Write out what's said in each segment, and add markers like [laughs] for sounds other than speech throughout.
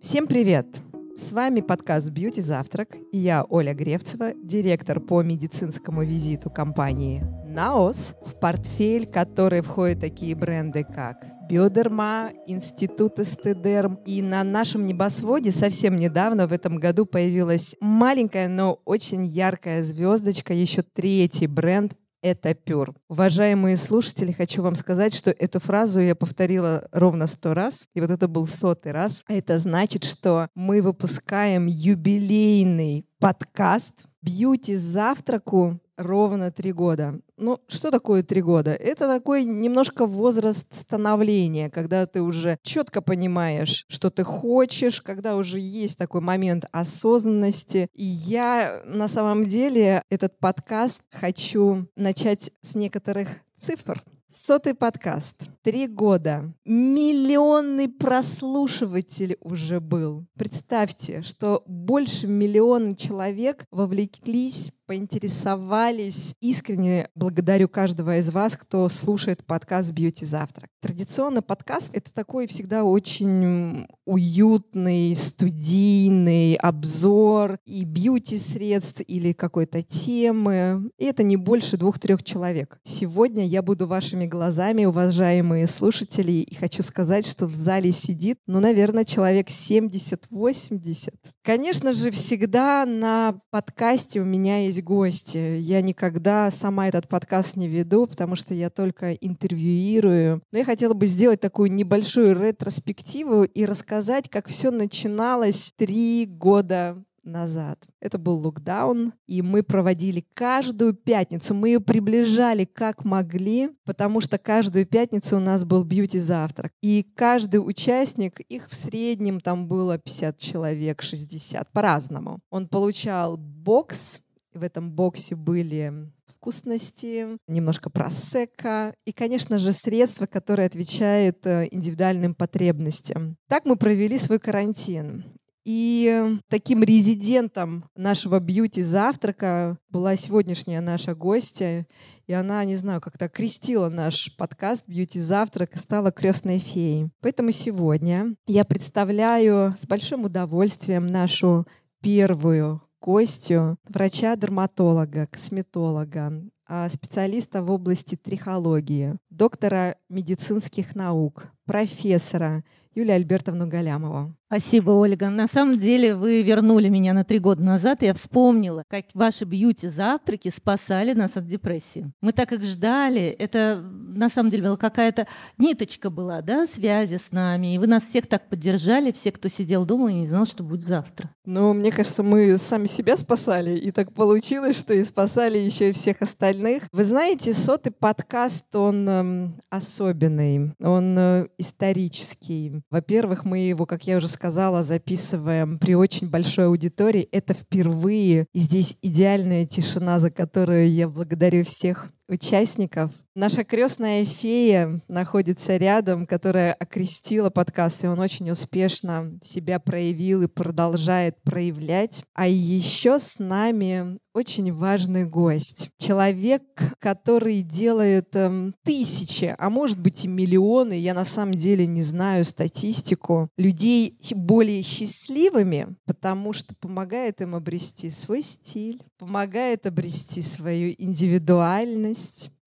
Всем привет! С вами подкаст «Бьюти Завтрак» и я, Оля Гревцева, директор по медицинскому визиту компании «Наос», в портфель которой входят такие бренды, как Биодерма, Институт Эстедерм. И на нашем небосводе совсем недавно, в этом году, появилась маленькая, но очень яркая звездочка, еще третий бренд это пюр. Уважаемые слушатели, хочу вам сказать, что эту фразу я повторила ровно сто раз, и вот это был сотый раз. Это значит, что мы выпускаем юбилейный подкаст «Бьюти завтраку» ровно три года. Ну, что такое три года? Это такой немножко возраст становления, когда ты уже четко понимаешь, что ты хочешь, когда уже есть такой момент осознанности. И я на самом деле этот подкаст хочу начать с некоторых цифр. Сотый подкаст. Три года. Миллионный прослушиватель уже был. Представьте, что больше миллиона человек вовлеклись поинтересовались. Искренне благодарю каждого из вас, кто слушает подкаст «Бьюти Завтрак». Традиционно подкаст — это такой всегда очень уютный, студийный обзор и бьюти-средств или какой-то темы. И это не больше двух-трех человек. Сегодня я буду вашими глазами, уважаемые слушатели, и хочу сказать, что в зале сидит, ну, наверное, человек 70-80. Конечно же, всегда на подкасте у меня есть гости. Я никогда сама этот подкаст не веду, потому что я только интервьюирую. Но я хотела бы сделать такую небольшую ретроспективу и рассказать, как все начиналось три года назад. Это был локдаун, и мы проводили каждую пятницу. Мы ее приближали как могли, потому что каждую пятницу у нас был бьюти-завтрак. И каждый участник, их в среднем там было 50 человек, 60, по-разному. Он получал бокс, в этом боксе были вкусности, немножко просека и, конечно же, средства, которые отвечают э, индивидуальным потребностям. Так мы провели свой карантин. И таким резидентом нашего бьюти-завтрака была сегодняшняя наша гостья. И она, не знаю, как-то крестила наш подкаст «Бьюти-завтрак» и стала крестной феей. Поэтому сегодня я представляю с большим удовольствием нашу первую гостью, врача-дерматолога, косметолога, а, специалиста в области трихологии, доктора медицинских наук, профессора Юлия Альбертовна Галямова. Спасибо, Ольга. На самом деле вы вернули меня на три года назад, и я вспомнила, как ваши бьюти-завтраки спасали нас от депрессии. Мы так их ждали. Это на самом деле была какая-то ниточка была, да, связи с нами. И вы нас всех так поддержали, все, кто сидел дома и не знал, что будет завтра. Ну, мне кажется, мы сами себя спасали, и так получилось, что и спасали еще и всех остальных. Вы знаете, сотый подкаст, он э, особенный, он э, исторический. Во-первых, мы его, как я уже сказала, записываем при очень большой аудитории. Это впервые. И здесь идеальная тишина, за которую я благодарю всех участников. Наша крестная фея находится рядом, которая окрестила подкаст, и он очень успешно себя проявил и продолжает проявлять. А еще с нами очень важный гость. Человек, который делает эм, тысячи, а может быть и миллионы, я на самом деле не знаю статистику, людей более счастливыми, потому что помогает им обрести свой стиль, помогает обрести свою индивидуальность,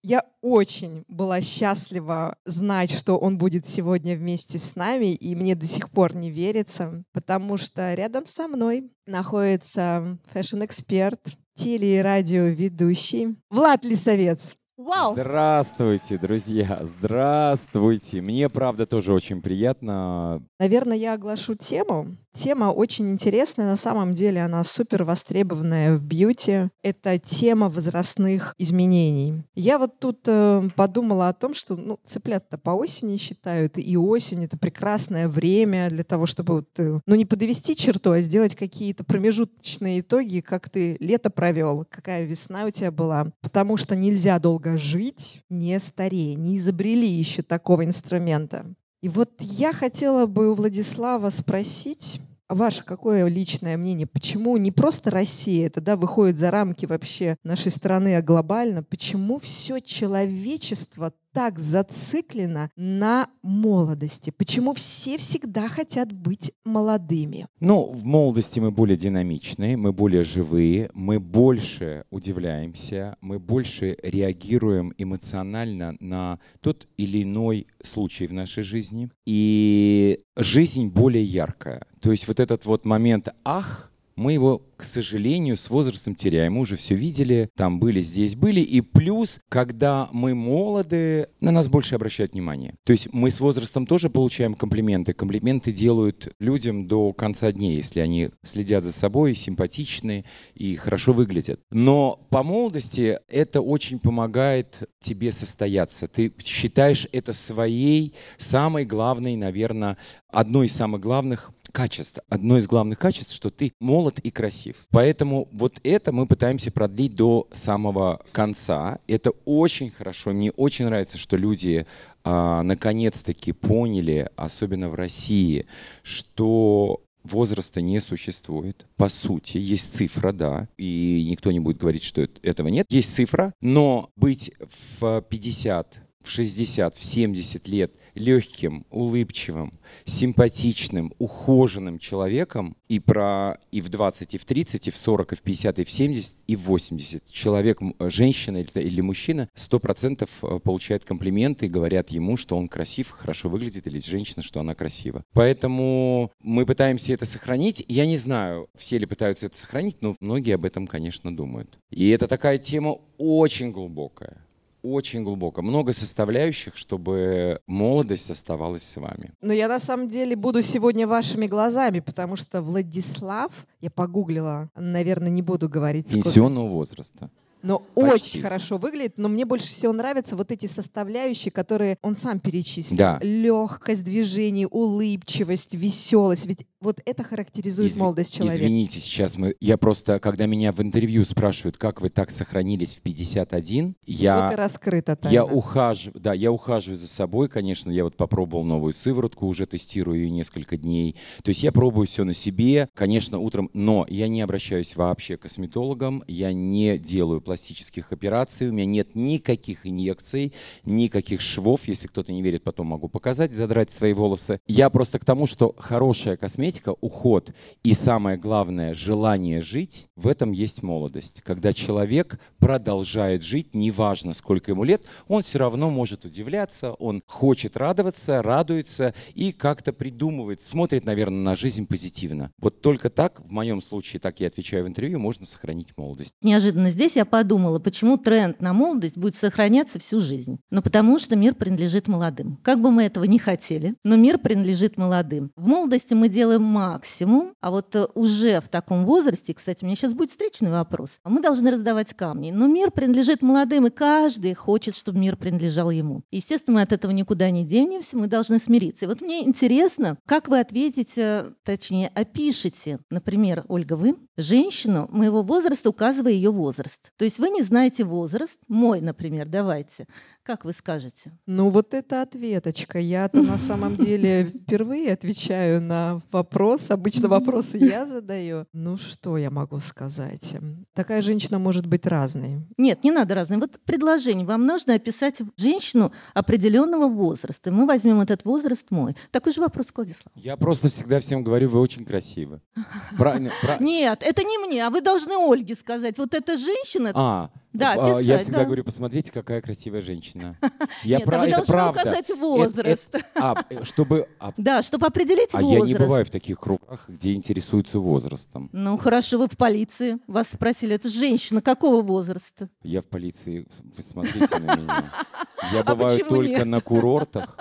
я очень была счастлива знать, что он будет сегодня вместе с нами, и мне до сих пор не верится, потому что рядом со мной находится fashion-эксперт, теле- и радиоведущий Влад Лисовец. Вау! Здравствуйте, друзья! Здравствуйте! Мне, правда, тоже очень приятно. Наверное, я оглашу тему, Тема очень интересная, на самом деле она супер востребованная в beauty. Это тема возрастных изменений. Я вот тут э, подумала о том, что ну, цыплят-то по осени считают, и осень — это прекрасное время для того, чтобы вот, э, ну, не подвести черту, а сделать какие-то промежуточные итоги, как ты лето провел, какая весна у тебя была. Потому что нельзя долго жить, не старея, не изобрели еще такого инструмента. И вот я хотела бы у Владислава спросить, ваше какое личное мнение? Почему не просто Россия, это да, выходит за рамки вообще нашей страны, а глобально? Почему все человечество так зациклена на молодости? Почему все всегда хотят быть молодыми? Ну, в молодости мы более динамичные, мы более живые, мы больше удивляемся, мы больше реагируем эмоционально на тот или иной случай в нашей жизни. И жизнь более яркая. То есть вот этот вот момент «ах», мы его, к сожалению, с возрастом теряем. Мы уже все видели, там были, здесь были. И плюс, когда мы молоды, на нас больше обращают внимание. То есть мы с возрастом тоже получаем комплименты. Комплименты делают людям до конца дней, если они следят за собой, симпатичны и хорошо выглядят. Но по молодости это очень помогает тебе состояться. Ты считаешь это своей самой главной, наверное, одной из самых главных качеств. Одно из главных качеств, что ты молод и красив. Поэтому вот это мы пытаемся продлить до самого конца. Это очень хорошо. Мне очень нравится, что люди а, наконец-таки поняли, особенно в России, что возраста не существует. По сути, есть цифра, да, и никто не будет говорить, что этого нет. Есть цифра, но быть в 50 в 60, в 70 лет легким, улыбчивым, симпатичным, ухоженным человеком и, про, и в 20, и в 30, и в 40, и в 50, и в 70, и в 80 человек, женщина или, или мужчина, 100% э, получает комплименты и говорят ему, что он красив, хорошо выглядит, или женщина, что она красива. Поэтому мы пытаемся это сохранить. Я не знаю, все ли пытаются это сохранить, но многие об этом, конечно, думают. И это такая тема очень глубокая очень глубоко. Много составляющих, чтобы молодость оставалась с вами. Но я на самом деле буду сегодня вашими глазами, потому что Владислав, я погуглила, наверное, не буду говорить. Пенсионного сколько... возраста но Почти. очень хорошо выглядит. Но мне больше всего нравятся вот эти составляющие, которые он сам перечислил. Да. Легкость движений, улыбчивость, веселость. Ведь вот это характеризует Изв... молодость человека. Извините, сейчас мы... Я просто, когда меня в интервью спрашивают, как вы так сохранились в 51, я... Вот и раскрыто тайна. Я ухаживаю, да, я ухаживаю за собой, конечно. Я вот попробовал новую сыворотку, уже тестирую ее несколько дней. То есть я пробую все на себе, конечно, утром, но я не обращаюсь вообще к косметологам, я не делаю пластических операций, у меня нет никаких инъекций, никаких швов. Если кто-то не верит, потом могу показать, задрать свои волосы. Я просто к тому, что хорошая косметика, уход и самое главное, желание жить, в этом есть молодость. Когда человек продолжает жить, неважно сколько ему лет, он все равно может удивляться, он хочет радоваться, радуется и как-то придумывает, смотрит, наверное, на жизнь позитивно. Вот только так, в моем случае, так я отвечаю в интервью, можно сохранить молодость. Неожиданно здесь я подумала, почему тренд на молодость будет сохраняться всю жизнь. Ну, потому что мир принадлежит молодым. Как бы мы этого не хотели, но мир принадлежит молодым. В молодости мы делаем максимум, а вот э, уже в таком возрасте, кстати, у меня сейчас будет встречный вопрос, мы должны раздавать камни. Но мир принадлежит молодым, и каждый хочет, чтобы мир принадлежал ему. Естественно, мы от этого никуда не денемся, мы должны смириться. И вот мне интересно, как вы ответите, точнее, опишите, например, Ольга, вы, женщину моего возраста, указывая ее возраст. То есть вы не знаете возраст, мой, например, давайте, как вы скажете? Ну вот это ответочка. Я-то на самом деле впервые отвечаю на вопрос. Обычно вопросы я задаю. Ну что я могу сказать? Такая женщина может быть разной. Нет, не надо разной. Вот предложение. Вам нужно описать женщину определенного возраста. Мы возьмем этот возраст мой. Такой же вопрос, Владислав. Я просто всегда всем говорю, вы очень красивы. [laughs] Правильно. Нет, это не мне, а вы должны Ольге сказать. Вот эта женщина... А, да, писать, а, Я всегда да. говорю, посмотрите, какая красивая женщина. [laughs] Я Нет, про... а вы это правда. указать возраст. Это, это, а, э, чтобы... А, [laughs] да, чтобы определить а возраст. А я не бываю в таких кругах, где интересуются возрастом. Ну хорошо, вы в полиции. Вас спросили, это женщина какого возраста? Я в полиции, вы смотрите на меня. [laughs] Я а бываю только на курортах.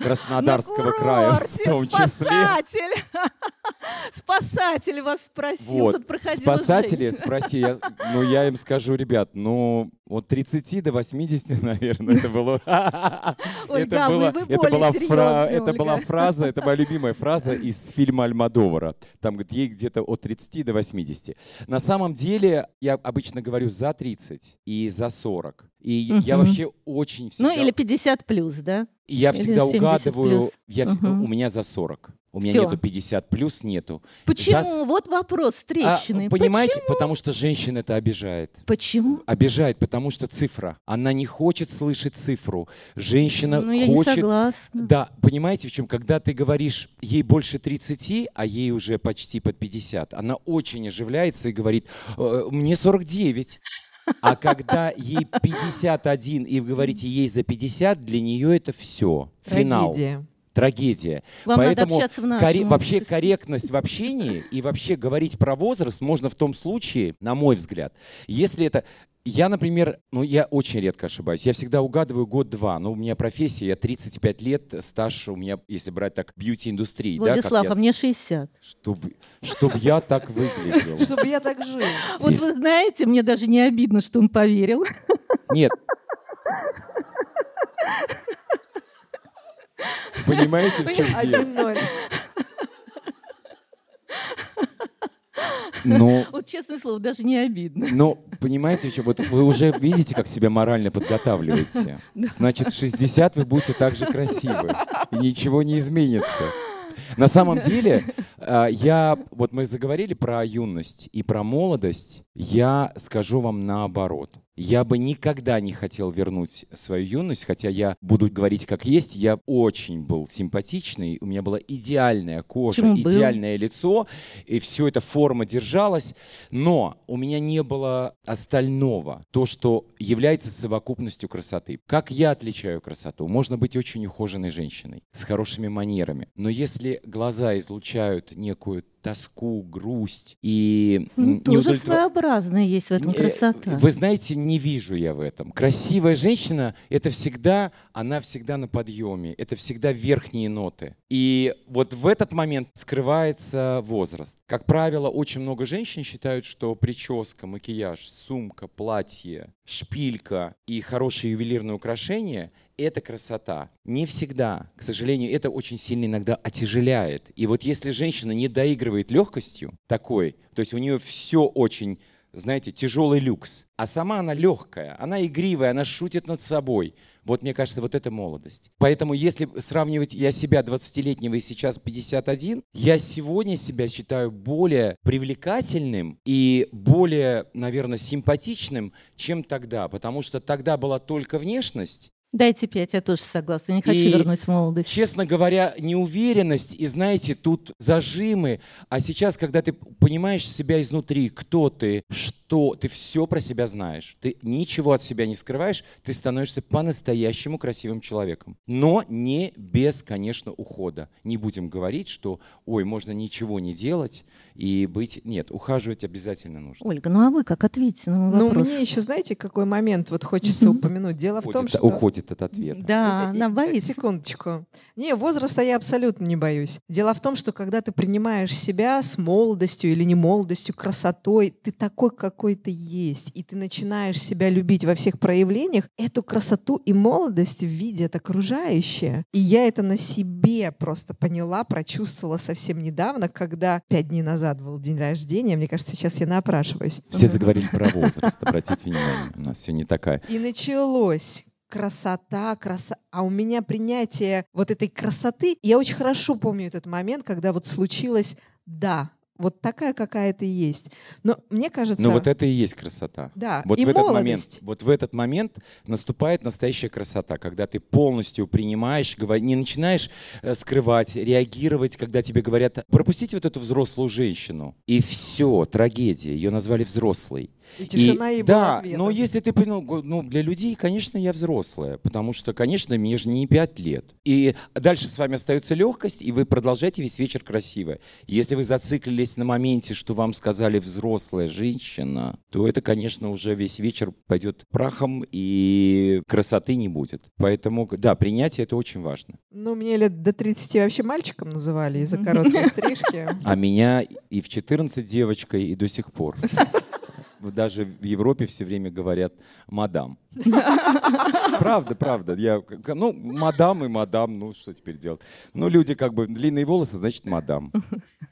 Краснодарского края в том числе. Спасатель! [laughs] Спасатель вас спросил, вот. тут проходила Спасатели женщина. спроси, я, ну я им скажу, ребят, ну от 30 до 80, [laughs] наверное, это было. [laughs] это было, это была фра, это была фраза, это моя любимая фраза [laughs] из фильма Альмадовара. Там говорит, ей где-то от 30 до 80. На самом деле я обычно говорю за 30 и за 40. И угу. я вообще очень всегда... Ну или 50 плюс, да? Я всегда угадываю, я всегда, угу. у меня за 40. У меня Всё. нету 50 плюс, нету. Почему? За... Вот вопрос встречный. А, понимаете, Почему? потому что женщин это обижает. Почему? Обижает, потому потому что цифра. Она не хочет слышать цифру. Женщина Ну, я хочет... не согласна. Да, понимаете, в чем? Когда ты говоришь, ей больше 30, а ей уже почти под 50, она очень оживляется и говорит, «Э, мне 49. А когда ей 51 и вы говорите ей за 50, для нее это все. Финал. Трагедия. Трагедия. Вам надо Поэтому общаться в нашем коре- вообще обществе. корректность в общении и вообще говорить про возраст можно в том случае, на мой взгляд, если это... Я, например, ну я очень редко ошибаюсь. Я всегда угадываю год-два. Но у меня профессия, я 35 лет, стаж у меня, если брать так, бьюти-индустрии. да, как Владислав, я а мне 60. чтобы, чтобы я так выглядел. [laughs] Чтобы я так жил. Вот вы знаете, мне даже не обидно, что он поверил. Нет. [laughs] Понимаете, в чем дело? 1-0. Ну, Вот честное слово, даже не обидно. ну, понимаете, чем? Вот вы уже видите, как себя морально подготавливаете. Значит, в 60 вы будете так же красивы. И ничего не изменится. На самом деле, а, я, вот мы заговорили про юность и про молодость, я скажу вам наоборот. Я бы никогда не хотел вернуть свою юность, хотя я буду говорить как есть. Я очень был симпатичный, у меня была идеальная кожа, Почему был? идеальное лицо, и все это форма держалась, но у меня не было остального, то, что является совокупностью красоты. Как я отличаю красоту? Можно быть очень ухоженной женщиной, с хорошими манерами, но если глаза излучают некую тоску, грусть и Ну, Тоже своеобразная есть в этом э, красота. Вы знаете, не вижу я в этом. Красивая женщина — это всегда, она всегда на подъеме, это всегда верхние ноты. И вот в этот момент скрывается возраст. Как правило, очень много женщин считают, что прическа, макияж, сумка, платье, шпилька и хорошие ювелирные украшения — это красота. Не всегда. К сожалению, это очень сильно иногда отяжеляет. И вот если женщина не доигрывает легкостью такой, то есть у нее все очень знаете, тяжелый люкс. А сама она легкая, она игривая, она шутит над собой. Вот мне кажется, вот это молодость. Поэтому если сравнивать я себя 20-летнего и сейчас 51, я сегодня себя считаю более привлекательным и более, наверное, симпатичным, чем тогда. Потому что тогда была только внешность, Дайте пять, я тоже согласна. Не хочу И, вернуть молодость. Честно говоря, неуверенность и, знаете, тут зажимы. А сейчас, когда ты понимаешь себя изнутри, кто ты, что, ты все про себя знаешь. Ты ничего от себя не скрываешь, ты становишься по-настоящему красивым человеком. Но не без, конечно, ухода. Не будем говорить, что, ой, можно ничего не делать и быть... Нет, ухаживать обязательно нужно. Ольга, ну а вы как ответите на мой Ну, вопрос? мне еще, знаете, какой момент вот хочется упомянуть. Дело в том, Уходит, что... уходит от ответа. Да, И- и- она и- боится. Секундочку. Не, возраста я абсолютно не боюсь. Дело в том, что когда ты принимаешь себя с молодостью или не молодостью, красотой, ты такой, какой ты есть, и ты начинаешь себя любить во всех проявлениях, эту красоту и молодость видят окружающие. И я это на себе просто поняла, прочувствовала совсем недавно, когда пять дней назад был день рождения. Мне кажется, сейчас я напрашиваюсь. Все заговорили про возраст, обратите внимание. У нас все не такая. И началось красота, краса. А у меня принятие вот этой красоты, я очень хорошо помню этот момент, когда вот случилось «да», вот такая, какая ты есть. Но мне кажется... Ну вот это и есть красота. Да, Вот и в этот молодость. момент, вот в этот момент наступает настоящая красота, когда ты полностью принимаешь, не начинаешь э, скрывать, реагировать, когда тебе говорят, пропустите вот эту взрослую женщину, и все, трагедия, ее назвали взрослой. И тишина И- была Да, ответом. но если ты понял, ну, для людей, конечно, я взрослая, потому что, конечно, мне же не 5 лет. И дальше с вами остается легкость, и вы продолжаете весь вечер красиво. Если вы зациклились на моменте, что вам сказали взрослая женщина, то это, конечно, уже весь вечер пойдет прахом, и красоты не будет. Поэтому, да, принятие это очень важно. Ну, мне лет до 30 вообще мальчиком называли из-за короткой стрижки. [laughs] А меня и в 14 девочкой, и до сих пор. [laughs] Даже в Европе все время говорят «мадам». [laughs] Правда, правда. Я, ну, мадам и мадам, ну, что теперь делать? Ну, люди как бы длинные волосы, значит, мадам. [laughs]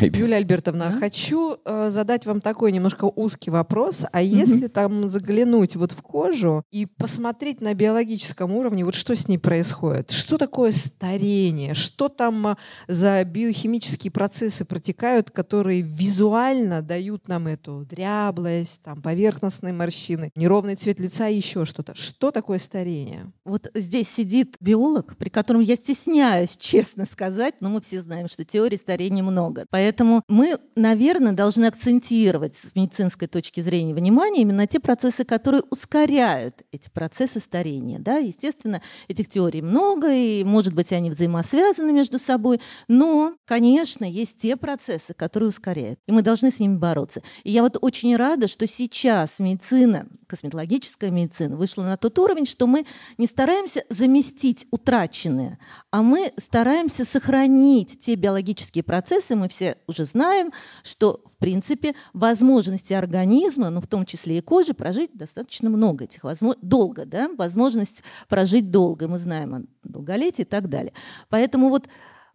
Юлия Альбертовна, Да. хочу э, задать вам такой немножко узкий вопрос. А если там заглянуть вот в кожу и посмотреть на биологическом уровне, вот что с ней происходит? Что такое старение? Что там э, за биохимические процессы протекают, которые визуально дают нам эту дряблость, там, поверхностные морщины, неровный цвет лица и еще что-то? Что такое старение? Вот здесь сидит биолог, при котором я стесняюсь, честно сказать, но мы все знаем, что теорий старения много. Поэтому мы, наверное, должны акцентировать с медицинской точки зрения внимание именно на те процессы, которые ускоряют эти процессы старения. Да? Естественно, этих теорий много, и, может быть, они взаимосвязаны между собой, но, конечно, есть те процессы, которые ускоряют, и мы должны с ними бороться. И я вот очень рада, что сейчас медицина, косметологическая медицина вышла на тот уровень, что мы не стараемся заместить утраченное, а мы стараемся сохранить те биологические процессы. Мы все уже знаем, что, в принципе, возможности организма, ну, в том числе и кожи, прожить достаточно много этих возможностей, долго, да, возможность прожить долго. Мы знаем о долголетии и так далее. Поэтому вот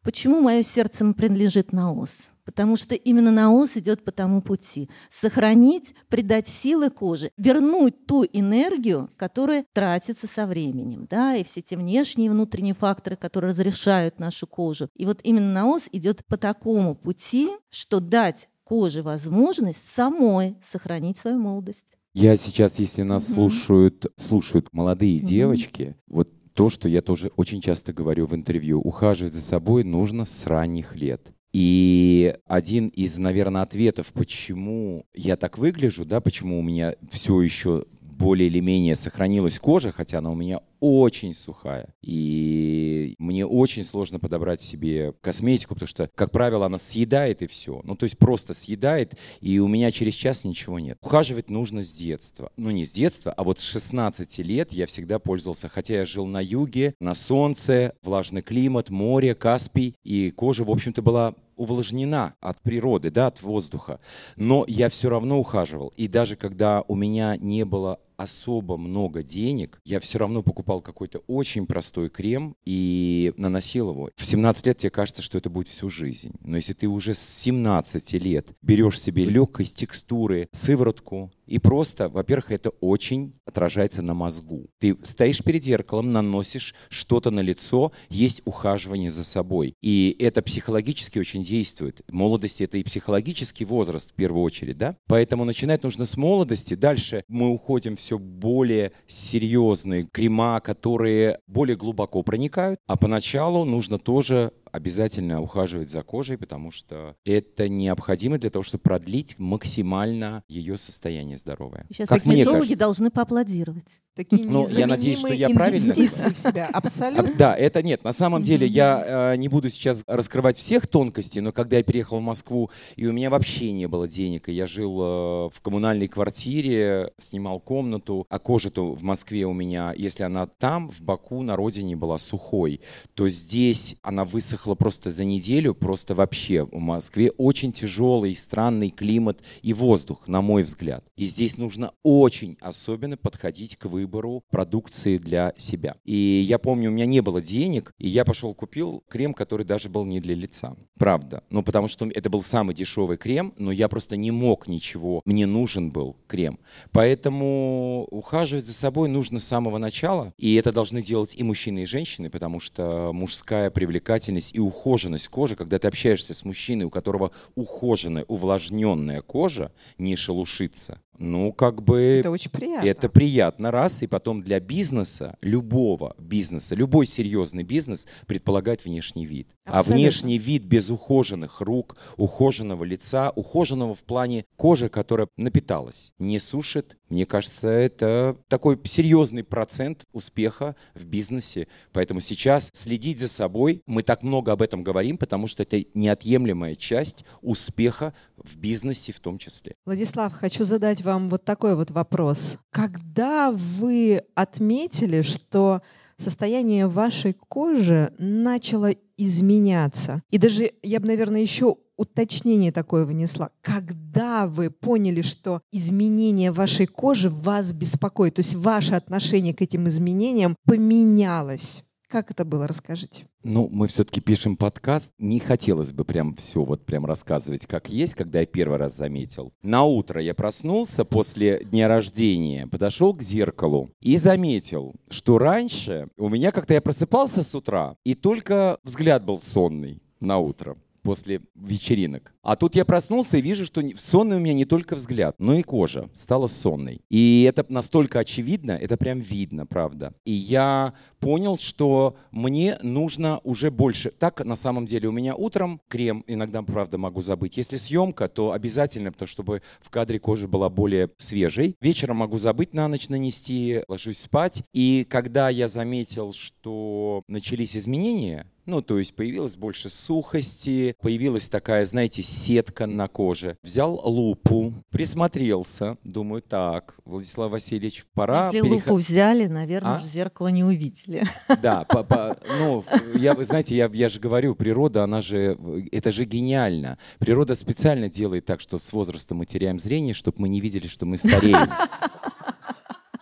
почему мое сердце принадлежит наос? Потому что именно наос идет по тому пути. Сохранить, придать силы коже, вернуть ту энергию, которая тратится со временем. Да, и все те внешние и внутренние факторы, которые разрешают нашу кожу. И вот именно наос идет по такому пути, что дать коже возможность самой сохранить свою молодость. Я сейчас, если нас Мгм. слушают, слушают молодые Мгм. девочки, вот то, что я тоже очень часто говорю в интервью, ухаживать за собой нужно с ранних лет. И один из, наверное, ответов, почему я так выгляжу, да, почему у меня все еще более или менее сохранилась кожа, хотя она у меня очень сухая. И мне очень сложно подобрать себе косметику, потому что, как правило, она съедает и все. Ну, то есть просто съедает, и у меня через час ничего нет. Ухаживать нужно с детства. Ну, не с детства, а вот с 16 лет я всегда пользовался, хотя я жил на юге, на солнце, влажный климат, море, Каспий, и кожа, в общем-то, была увлажнена от природы, да, от воздуха. Но я все равно ухаживал. И даже когда у меня не было особо много денег, я все равно покупал какой-то очень простой крем и наносил его. В 17 лет тебе кажется, что это будет всю жизнь. Но если ты уже с 17 лет берешь себе легкой текстуры сыворотку, и просто, во-первых, это очень отражается на мозгу. Ты стоишь перед зеркалом, наносишь что-то на лицо, есть ухаживание за собой. И это психологически очень действует. В молодости это и психологический возраст в первую очередь, да? Поэтому начинать нужно с молодости. Дальше мы уходим все более серьезные крема, которые более глубоко проникают. А поначалу нужно тоже обязательно ухаживать за кожей, потому что это необходимо для того, чтобы продлить максимально ее состояние здоровое. Сейчас Как косметологи должны поаплодировать. Такие Ну, я надеюсь, что я правильно в себя. А, Абсолютно. Да, это нет. На самом деле я э, не буду сейчас раскрывать всех тонкостей, но когда я переехал в Москву, и у меня вообще не было денег, и я жил э, в коммунальной квартире, снимал комнату, а кожа-то в Москве у меня, если она там, в Баку, на родине была сухой, то здесь она высохла просто за неделю, просто вообще. В Москве очень тяжелый, странный климат и воздух, на мой взгляд. И здесь нужно очень особенно подходить к выбору продукции для себя. И я помню, у меня не было денег, и я пошел купил крем, который даже был не для лица. Правда. Ну, потому что это был самый дешевый крем, но я просто не мог ничего. Мне нужен был крем. Поэтому ухаживать за собой нужно с самого начала. И это должны делать и мужчины, и женщины, потому что мужская привлекательность и ухоженность кожи, когда ты общаешься с мужчиной, у которого ухоженная, увлажненная кожа, не шелушится, ну, как бы... Это очень приятно. Это приятно, раз, и потом для бизнеса, любого бизнеса, любой серьезный бизнес предполагает внешний вид. А Абсолютно. внешний вид без ухоженных рук, ухоженного лица, ухоженного в плане кожи, которая напиталась, не сушит, мне кажется, это такой серьезный процент успеха в бизнесе. Поэтому сейчас следить за собой, мы так много об этом говорим, потому что это неотъемлемая часть успеха в бизнесе в том числе. Владислав, хочу задать вам вот такой вот вопрос. Когда вы отметили, что состояние вашей кожи начало изменяться? И даже я бы, наверное, еще уточнение такое внесла. Когда вы поняли, что изменение вашей кожи вас беспокоит, то есть ваше отношение к этим изменениям поменялось? Как это было? Расскажите. Ну, мы все-таки пишем подкаст. Не хотелось бы прям все вот прям рассказывать, как есть, когда я первый раз заметил. На утро я проснулся после дня рождения, подошел к зеркалу и заметил, что раньше у меня как-то я просыпался с утра, и только взгляд был сонный на утро после вечеринок. А тут я проснулся и вижу, что сонный у меня не только взгляд, но и кожа стала сонной. И это настолько очевидно, это прям видно, правда. И я понял, что мне нужно уже больше. Так, на самом деле, у меня утром крем, иногда, правда, могу забыть. Если съемка, то обязательно, потому чтобы в кадре кожа была более свежей. Вечером могу забыть на ночь нанести, ложусь спать. И когда я заметил, что начались изменения, ну, то есть появилось больше сухости, появилась такая, знаете, сетка на коже. Взял лупу, присмотрелся, думаю, так, Владислав Васильевич, пора... Если переход... лупу взяли, наверное, а? зеркало не увидели. Да, по, по, ну, я, знаете, я, я же говорю, природа, она же, это же гениально. Природа специально делает так, что с возрастом мы теряем зрение, чтобы мы не видели, что мы стареем.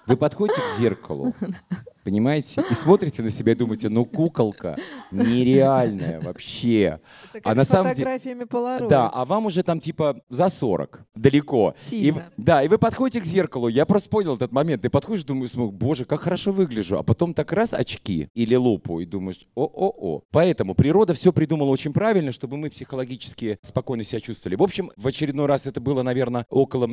Вы подходите к зеркалу, понимаете, и смотрите на себя и думаете, ну куколка нереальная вообще. Это как а с на самом фотографиями Polaroid. Да, а вам уже там типа за 40, далеко. И, да, и вы подходите к зеркалу, я просто понял этот момент, ты подходишь, думаешь, боже, как хорошо выгляжу, а потом так раз очки или лупу и думаешь, о-о-о. Поэтому природа все придумала очень правильно, чтобы мы психологически спокойно себя чувствовали. В общем, в очередной раз это было, наверное, около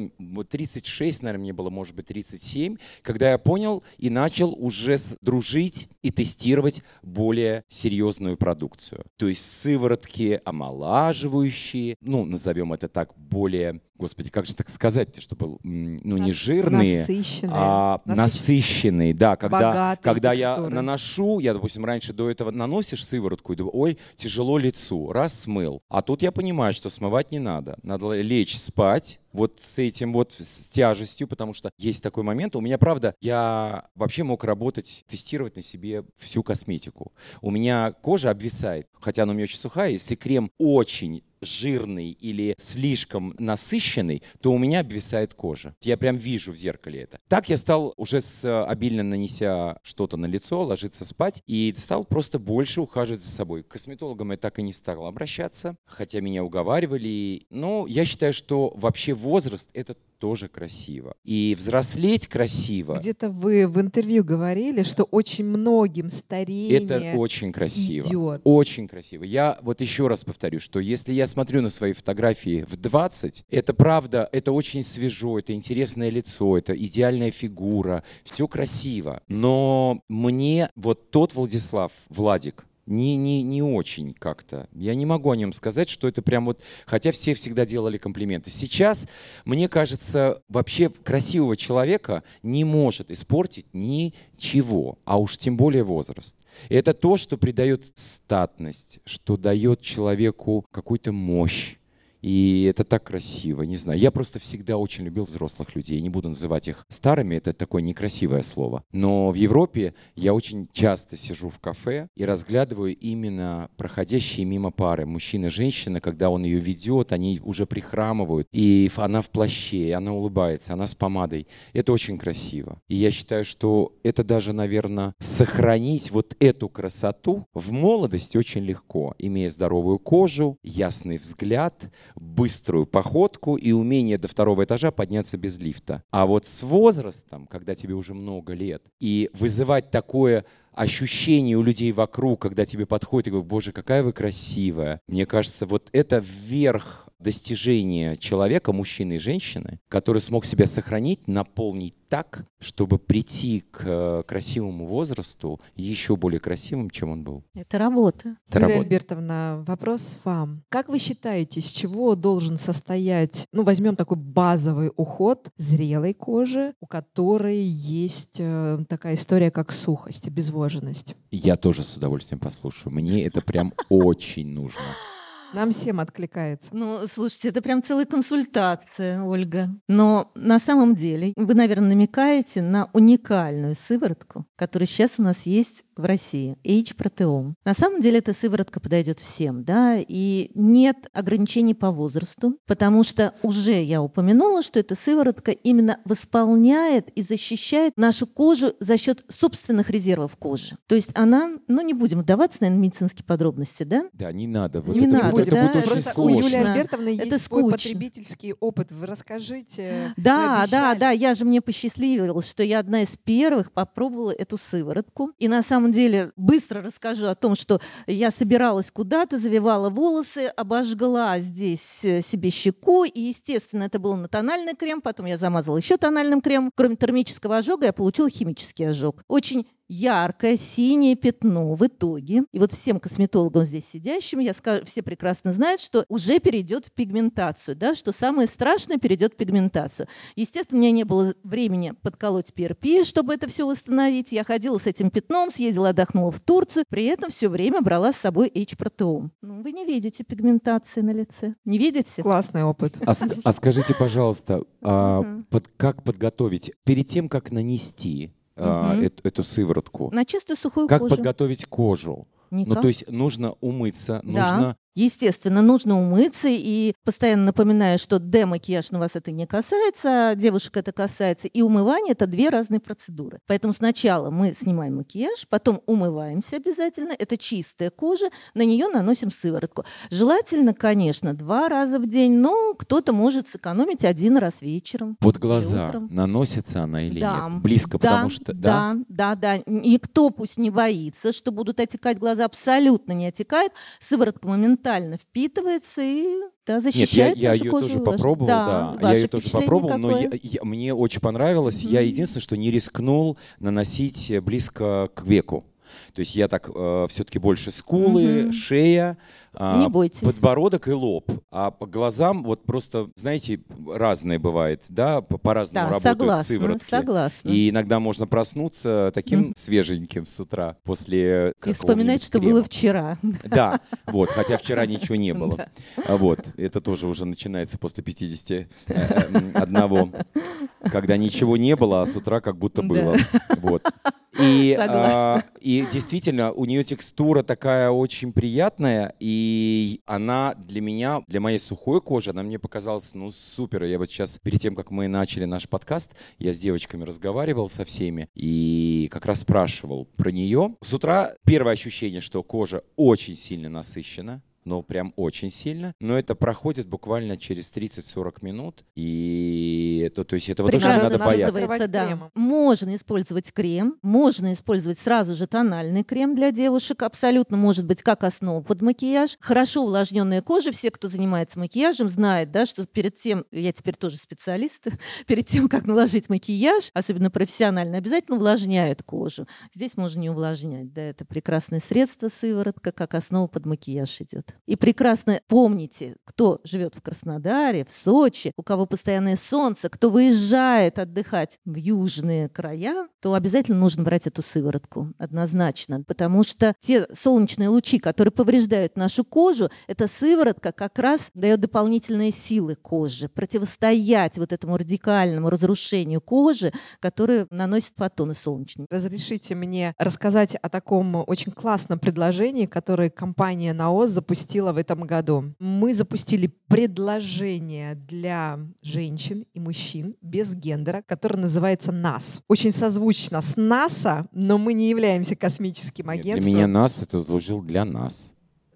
36, наверное, мне было, может быть, 37, когда я понял и начал уже дружить и тестировать более серьезную продукцию. То есть сыворотки омолаживающие, ну, назовем это так, более, господи, как же так сказать, чтобы, ну, не жирные, насыщенные, а насыщенные, да, когда, когда я наношу, я, допустим, раньше до этого наносишь сыворотку и думаю, ой, тяжело лицу, раз смыл. А тут я понимаю, что смывать не надо. Надо лечь спать, вот с этим вот, с тяжестью, потому что есть такой момент. У меня, правда, я вообще мог работать, тестировать на себе всю косметику. У меня кожа обвисает, хотя она у меня очень сухая. Если крем очень жирный или слишком насыщенный, то у меня обвисает кожа. Я прям вижу в зеркале это. Так я стал уже с обильно нанеся что-то на лицо, ложиться спать и стал просто больше ухаживать за собой. К косметологам я так и не стал обращаться, хотя меня уговаривали. Но я считаю, что вообще возраст — это тоже красиво. И взрослеть красиво. Где-то вы в интервью говорили, что очень многим старение Это очень красиво. Идет. Очень красиво. Я вот еще раз повторю, что если я смотрю на свои фотографии в 20, это правда, это очень свежо, это интересное лицо, это идеальная фигура, все красиво. Но мне вот тот Владислав, Владик, не, не, не очень как-то. Я не могу о нем сказать, что это прям вот... Хотя все всегда делали комплименты. Сейчас, мне кажется, вообще красивого человека не может испортить ничего, а уж тем более возраст. Это то, что придает статность, что дает человеку какую-то мощь и это так красиво, не знаю. Я просто всегда очень любил взрослых людей. Не буду называть их старыми, это такое некрасивое слово. Но в Европе я очень часто сижу в кафе и разглядываю именно проходящие мимо пары. Мужчина и женщина, когда он ее ведет, они уже прихрамывают. И она в плаще, и она улыбается, она с помадой. Это очень красиво. И я считаю, что это даже, наверное, сохранить вот эту красоту в молодости очень легко, имея здоровую кожу, ясный взгляд, быструю походку и умение до второго этажа подняться без лифта. А вот с возрастом, когда тебе уже много лет, и вызывать такое ощущение у людей вокруг, когда тебе подходит и говорят, боже, какая вы красивая. Мне кажется, вот это вверх достижения человека, мужчины и женщины, который смог себя сохранить, наполнить так, чтобы прийти к э, красивому возрасту еще более красивым, чем он был. Это работа. Это Юлия работа. Альбертовна, вопрос вам. Как вы считаете, с чего должен состоять, ну, возьмем такой базовый уход зрелой кожи, у которой есть э, такая история, как сухость, обезвоженность? Я тоже с удовольствием послушаю. Мне это прям [laughs] очень нужно. Нам всем откликается. Ну, слушайте, это прям целая консультация, Ольга. Но на самом деле вы, наверное, намекаете на уникальную сыворотку, которая сейчас у нас есть в России, H-протеом. На самом деле эта сыворотка подойдет всем, да, и нет ограничений по возрасту, потому что уже я упомянула, что эта сыворотка именно восполняет и защищает нашу кожу за счет собственных резервов кожи. То есть она, ну не будем вдаваться, наверное, в медицинские подробности, да? Да, не надо. Вот Не это, надо, вот это да, будет очень Просто у сложно. Юлии скучно. Альбертовны Это есть свой скучно. потребительский опыт. Вы расскажите. Да, Вы да, да, я же мне посчастливилась, что я одна из первых попробовала эту сыворотку. И на самом деле быстро расскажу о том, что я собиралась куда-то, завивала волосы, обожгла здесь э, себе щеку, и, естественно, это был на тональный крем, потом я замазала еще тональным кремом. Кроме термического ожога, я получила химический ожог. Очень яркое синее пятно в итоге. И вот всем косметологам здесь сидящим, я скажу, все прекрасно знают, что уже перейдет в пигментацию, да, что самое страшное перейдет в пигментацию. Естественно, у меня не было времени подколоть PRP, чтобы это все восстановить. Я ходила с этим пятном, съездила, отдохнула в Турцию, при этом все время брала с собой H-протеом. Ну, вы не видите пигментации на лице. Не видите? Классный опыт. А, а скажите, пожалуйста, а, под- как подготовить, перед тем, как нанести а, Мгм. эт- эту сыворотку, На чистую сухую как кожу. подготовить кожу? Никак. Ну, то есть нужно умыться, Да. нужно... Естественно, нужно умыться и постоянно напоминаю, что демакияж на вас это не касается, а девушек это касается. И умывание это две разные процедуры. Поэтому сначала мы снимаем макияж, потом умываемся обязательно. Это чистая кожа, на нее наносим сыворотку. Желательно, конечно, два раза в день, но кто-то может сэкономить один раз вечером. Под глаза утром. наносится она или Да, нет? Близко, да, потому что... Да, да, да. Никто пусть не боится, что будут отекать глаза, абсолютно не отекает. Сыворотка моментально впитывается и да, Нет, я, защищает я ее кожу тоже попробовал, да. Я ваше ее тоже попробовал, но я- какое? я- мне очень понравилось. Я Мгм. единственное, что не рискнул наносить близко к веку. То есть я так все-таки больше скулы, Мгм. шея, Не бойтесь. подбородок и лоб. А по глазам вот просто, знаете, разные бывает, да, по- по-разному Да, работают согласна, сыворотки. согласна. И иногда можно проснуться таким Мгм. свеженьким с утра после И вспоминать, что крема. было вчера. Да, вот, хотя вчера ничего не было. А Вот, это тоже уже начинается после 51, когда ничего не было, а с утра как будто было. Вот. [laughs] И, Согласна. а, и действительно, у нее текстура такая очень приятная, и она для меня, для моей сухой кожи, она мне показалась, ну, супер. Я вот сейчас, перед тем, как мы начали наш подкаст, я с девочками разговаривал со всеми, и как раз спрашивал про нее. С утра первое ощущение, что кожа очень сильно насыщена, ну, прям очень сильно. Но это проходит буквально через 30-40 минут. И то, то есть этого тоже не Прекрасно надо бояться. да. кремом. Можно использовать крем, можно использовать сразу же тональный крем для девушек, абсолютно может быть как основа под макияж. Хорошо увлажненная кожа, все, кто занимается макияжем, знают, да, что перед тем, я теперь тоже специалист, [laughs] перед тем, как наложить макияж, особенно профессионально, обязательно увлажняют кожу. Здесь можно не увлажнять, да, это прекрасное средство, сыворотка, как основа под макияж идет. И прекрасно помните, кто живет в Краснодаре, в Сочи, у кого постоянное солнце, кто выезжает отдыхать в южные края, то обязательно нужно брать эту сыворотку, однозначно. Потому что те солнечные лучи, которые повреждают нашу кожу, эта сыворотка как раз дает дополнительные силы коже, противостоять вот этому радикальному разрушению кожи, которое наносит фотоны солнечные. Разрешите мне рассказать о таком очень классном предложении, которое компания НАОС запустила в этом году. Мы запустили предложение для женщин и мужчин без гендера, которое называется НАС. Очень созвучно с НАСА, но мы не являемся космическим Нет, агентством. Для меня нас это служил для нас.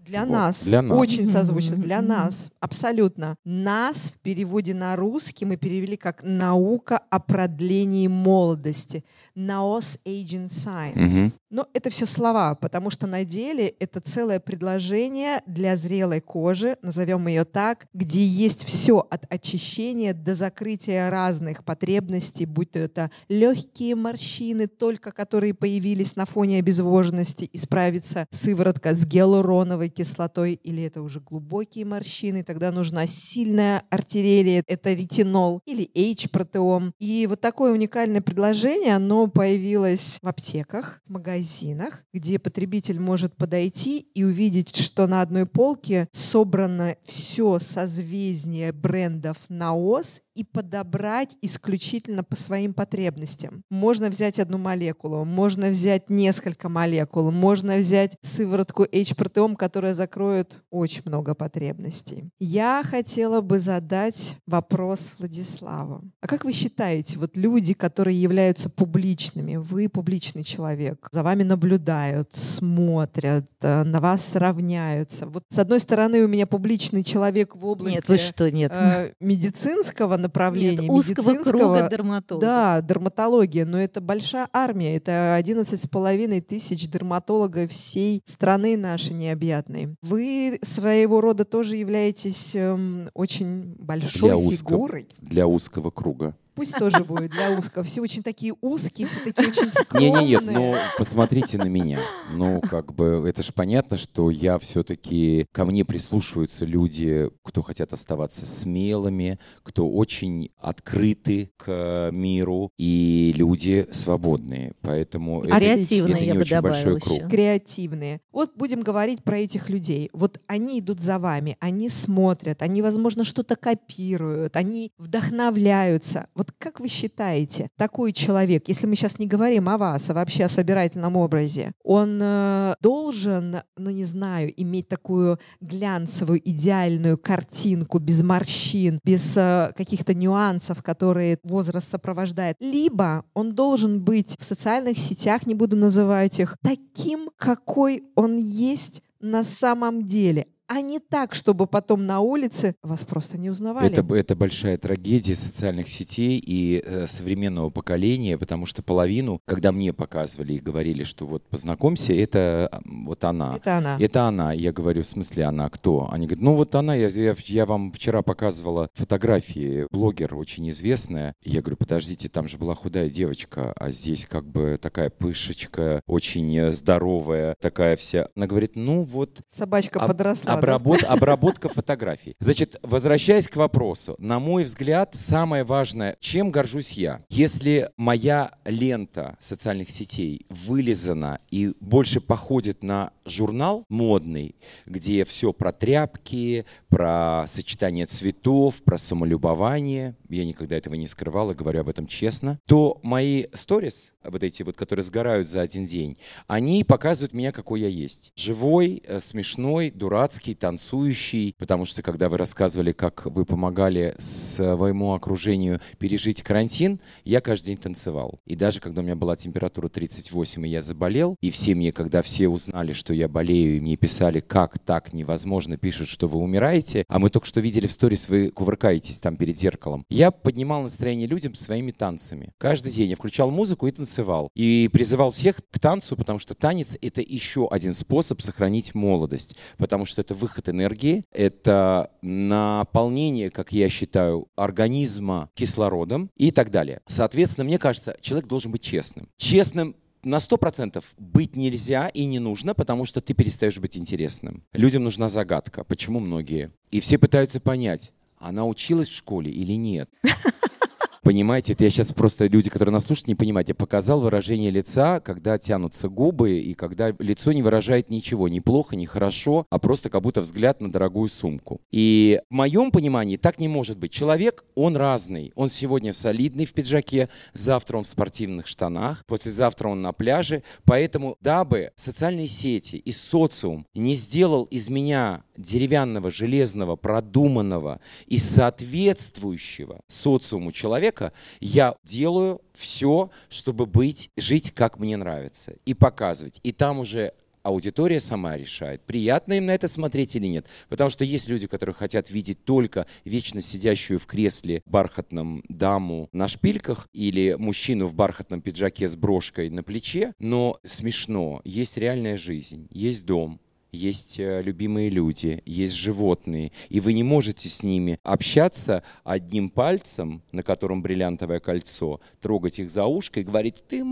Для Вот, нас. для нас. Очень созвучно. Для нас. Абсолютно. Нас в переводе на русский мы перевели как «наука о продлении молодости». Naos Aging Science. Мгм. Но это все слова, потому что на деле это целое предложение для зрелой кожи, назовем ее так, где есть все от очищения до закрытия разных потребностей, будь то это легкие морщины, только которые появились на фоне обезвоженности, исправится сыворотка с гиалуроновой кислотой, или это уже глубокие морщины, тогда нужна сильная артерия, это ретинол или H-протеом. И вот такое уникальное предложение, оно появилось в аптеках, в магазинах, где потребитель может подойти и увидеть, что на одной полке собрано все созвездие брендов НАОС и подобрать исключительно по своим потребностям. Можно взять одну молекулу, можно взять несколько молекул, можно взять сыворотку H-протеом, которая закроет очень много потребностей. Я хотела бы задать вопрос Владиславу. А как вы считаете, вот люди, которые являются публичными, вы публичный человек, за вами наблюдают, смотрят, э, на вас равняются. Вот с одной стороны у меня публичный человек в области нет, вы что, нет. Э, медицинского направления. Нет, узкого круга дерматологов. Да, дерматология, но это большая армия, это 11 с половиной тысяч дерматологов всей страны нашей необъятной. Вы своего рода тоже являетесь эм, очень большой для фигурой. Узкого, для узкого круга. Пусть тоже будет для узкого. Все очень такие узкие, все такие очень скромные. Не, не, нет, ну посмотрите на меня. Ну, как бы, это же понятно, что я все-таки, ко мне прислушиваются люди, кто хотят оставаться смелыми, кто очень открыты к миру, и люди свободные. Поэтому а это, это не я очень большой круг. Еще. Креативные. Вот будем говорить про этих людей. Вот они идут за вами, они смотрят, они, возможно, что-то копируют, они вдохновляются. Вот вот как вы считаете, такой человек, если мы сейчас не говорим о вас, а вообще о собирательном образе, он э, должен, ну не знаю, иметь такую глянцевую, идеальную картинку без морщин, без э, каких-то нюансов, которые возраст сопровождает, либо он должен быть в социальных сетях, не буду называть их, таким, какой он есть на самом деле а не так, чтобы потом на улице вас просто не узнавали. Это, это большая трагедия социальных сетей и э, современного поколения, потому что половину, когда мне показывали и говорили, что вот познакомься, это вот она. Это она. Это она. Я говорю, в смысле она кто? Они говорят, ну вот она, я, я, я вам вчера показывала фотографии, блогер очень известная. Я говорю, подождите, там же была худая девочка, а здесь как бы такая пышечка, очень э, здоровая, такая вся. Она говорит, ну вот... Собачка а, подросла. Обработ, обработка фотографий. Значит, возвращаясь к вопросу, на мой взгляд, самое важное, чем горжусь я. Если моя лента социальных сетей вылезана и больше походит на журнал модный, где все про тряпки, про сочетание цветов, про самолюбование, я никогда этого не скрывал и говорю об этом честно, то мои сторис, вот эти вот, которые сгорают за один день, они показывают меня, какой я есть. Живой, э, смешной, дурацкий, танцующий, потому что когда вы рассказывали, как вы помогали своему окружению пережить карантин, я каждый день танцевал. И даже когда у меня была температура 38, и я заболел, и все мне, когда все узнали, что я болею, и мне писали, как так невозможно, пишут, что вы умираете, а мы только что видели в сторис, вы кувыркаетесь там перед зеркалом. Я поднимал настроение людям своими танцами. Каждый день я включал музыку и танцевал. И призывал всех к танцу, потому что танец — это еще один способ сохранить молодость, потому что это выход энергии, это наполнение, как я считаю, организма кислородом и так далее. Соответственно, мне кажется, человек должен быть честным. Честным на сто процентов быть нельзя и не нужно, потому что ты перестаешь быть интересным. Людям нужна загадка. Почему многие? И все пытаются понять, она училась в школе или нет. Понимаете, это я сейчас просто люди, которые нас слушают, не понимают. Я показал выражение лица, когда тянутся губы и когда лицо не выражает ничего, ни плохо, ни хорошо, а просто как будто взгляд на дорогую сумку. И в моем понимании так не может быть. Человек, он разный. Он сегодня солидный в пиджаке, завтра он в спортивных штанах, послезавтра он на пляже. Поэтому, дабы социальные сети и социум не сделал из меня деревянного, железного, продуманного и соответствующего социуму человека, я делаю все, чтобы быть, жить как мне нравится и показывать. И там уже аудитория сама решает, приятно им на это смотреть или нет. Потому что есть люди, которые хотят видеть только вечно сидящую в кресле бархатном даму на шпильках или мужчину в бархатном пиджаке с брошкой на плече, но смешно. Есть реальная жизнь, есть дом, есть э, любимые люди, есть животные, и вы не можете с ними общаться одним пальцем, на котором бриллиантовое кольцо, трогать их за ушко и говорить «ты